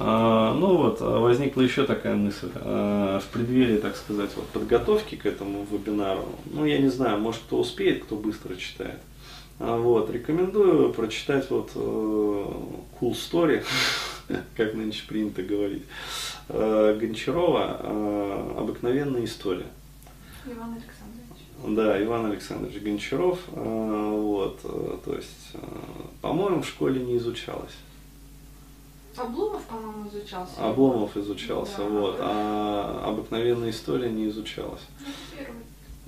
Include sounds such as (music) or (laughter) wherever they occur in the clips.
А, ну вот, а возникла еще такая мысль. А, в преддверии, так сказать, вот подготовки к этому вебинару, ну я не знаю, может кто успеет, кто быстро читает. Вот, рекомендую прочитать вот э, Cool Story, (laughs) как нынче принято говорить, э, Гончарова «Обыкновенная история». Иван Александрович. Да, Иван Александрович Гончаров. Вот, э, то есть, по-моему, в школе не изучалось. Обломов, по-моему, изучался. Обломов изучался, да. вот. А обыкновенная история не изучалась.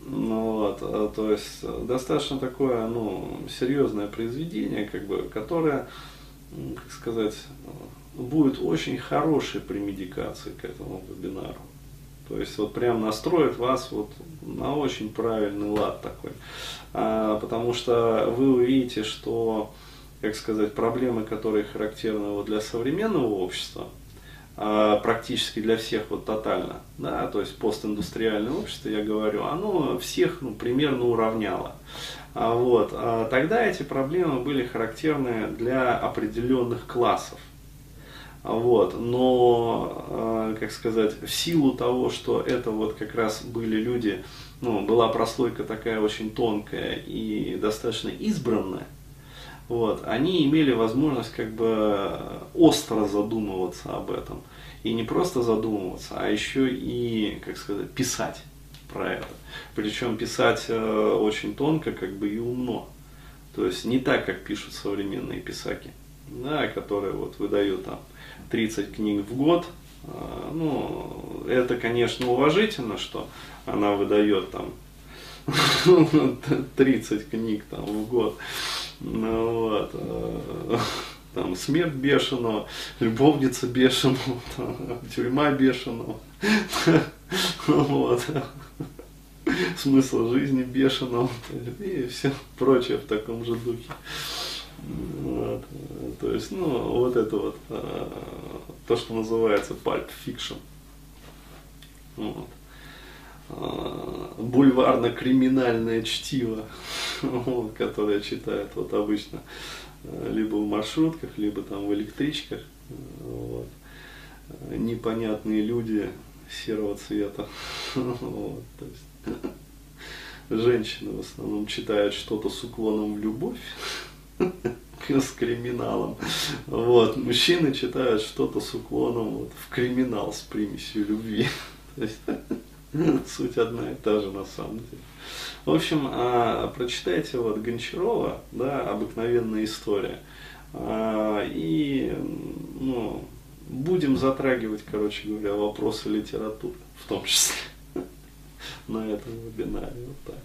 Ну вот, а, то есть достаточно такое, ну, серьезное произведение, как бы, которое, как сказать, будет очень хорошей премедикацией к этому вебинару. То есть вот прям настроит вас вот на очень правильный лад такой. А, потому что вы увидите, что как сказать, проблемы, которые характерны вот для современного общества, а, практически для всех вот тотально, да, то есть постиндустриальное общество, я говорю, оно всех ну, примерно уравняло. А вот, а тогда эти проблемы были характерны для определенных классов. Вот, но, как сказать, в силу того, что это вот как раз были люди, ну, была прослойка такая очень тонкая и достаточно избранная, вот, они имели возможность как бы остро задумываться об этом. И не просто задумываться, а еще и, как сказать, писать про это. Причем писать э, очень тонко, как бы и умно. То есть не так, как пишут современные писаки, да, которые вот выдают там 30 книг в год. Э, ну, это, конечно, уважительно, что она выдает там (laughs) 30 книг там в год. Ну, вот. Э, там смерть бешеного, любовница бешеного, (laughs) тюрьма бешеного. (laughs) Вот. Смысл жизни бешеного (laughs) и все прочее в таком же духе. Вот. То есть, ну, вот это вот, э, то, что называется pulp fiction. Вот. Э, бульварно-криминальное чтиво, (laughs) которое читают вот обычно э, либо в маршрутках, либо там в электричках. Вот. Непонятные люди серого цвета. (laughs) Вот, то есть, (laughs) женщины в основном читают что-то с уклоном в любовь, с криминалом. Вот. Мужчины читают что-то с уклоном вот, в криминал с примесью любви. То есть, (laughs) Суть одна и та же на самом деле. В общем, а, прочитайте вот Гончарова, да, обыкновенная история. А, и ну, будем затрагивать, короче говоря, вопросы литературы, в том числе (laughs) на этом вебинаре. Вот так.